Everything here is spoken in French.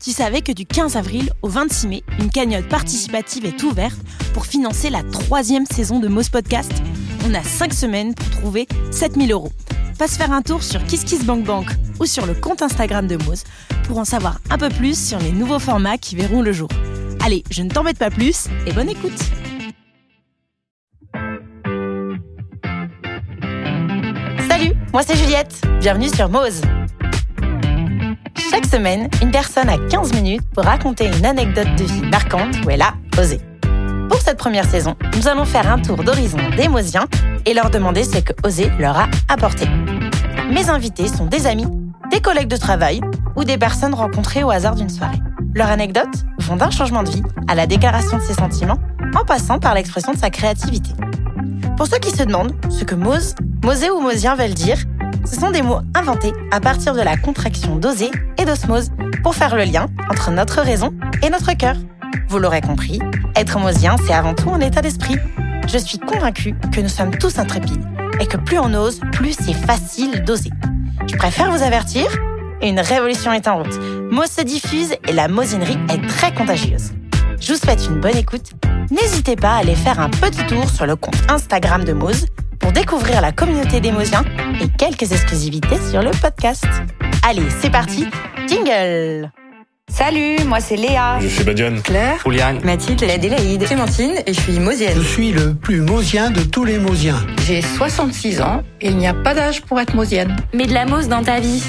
Tu savais que du 15 avril au 26 mai, une cagnotte participative est ouverte pour financer la troisième saison de Moz Podcast? On a 5 semaines pour trouver 7000 euros. Passe faire un tour sur KissKissBankBank ou sur le compte Instagram de Moz pour en savoir un peu plus sur les nouveaux formats qui verront le jour. Allez, je ne t'embête pas plus et bonne écoute! Salut, moi c'est Juliette, bienvenue sur Moz une personne a 15 minutes pour raconter une anecdote de vie marquante où elle a osé. Pour cette première saison, nous allons faire un tour d'horizon des Mosiens et leur demander ce que oser leur a apporté. Mes invités sont des amis, des collègues de travail ou des personnes rencontrées au hasard d'une soirée. Leurs anecdotes vont d'un changement de vie à la déclaration de ses sentiments en passant par l'expression de sa créativité. Pour ceux qui se demandent ce que Mose, Mosé ou Mosien veulent dire, ce sont des mots inventés à partir de la contraction d'oser et d'osmose pour faire le lien entre notre raison et notre cœur. Vous l'aurez compris, être mosien, c'est avant tout un état d'esprit. Je suis convaincue que nous sommes tous intrépides et que plus on ose, plus c'est facile d'oser. Je préfère vous avertir, une révolution est en route. Mose se diffuse et la mosinerie est très contagieuse. Je vous souhaite une bonne écoute. N'hésitez pas à aller faire un petit tour sur le compte Instagram de Mose pour découvrir la communauté des Mosiens et quelques exclusivités sur le podcast. Allez, c'est parti, jingle Salut, moi c'est Léa. Je suis Badiane. Claire. Juliane. Mathilde. Adélaïde. Clémentine et je suis mosienne. Je suis le plus mosien de tous les mosiens. J'ai 66 ans et il n'y a pas d'âge pour être mosienne. Mets de la mousse dans ta vie.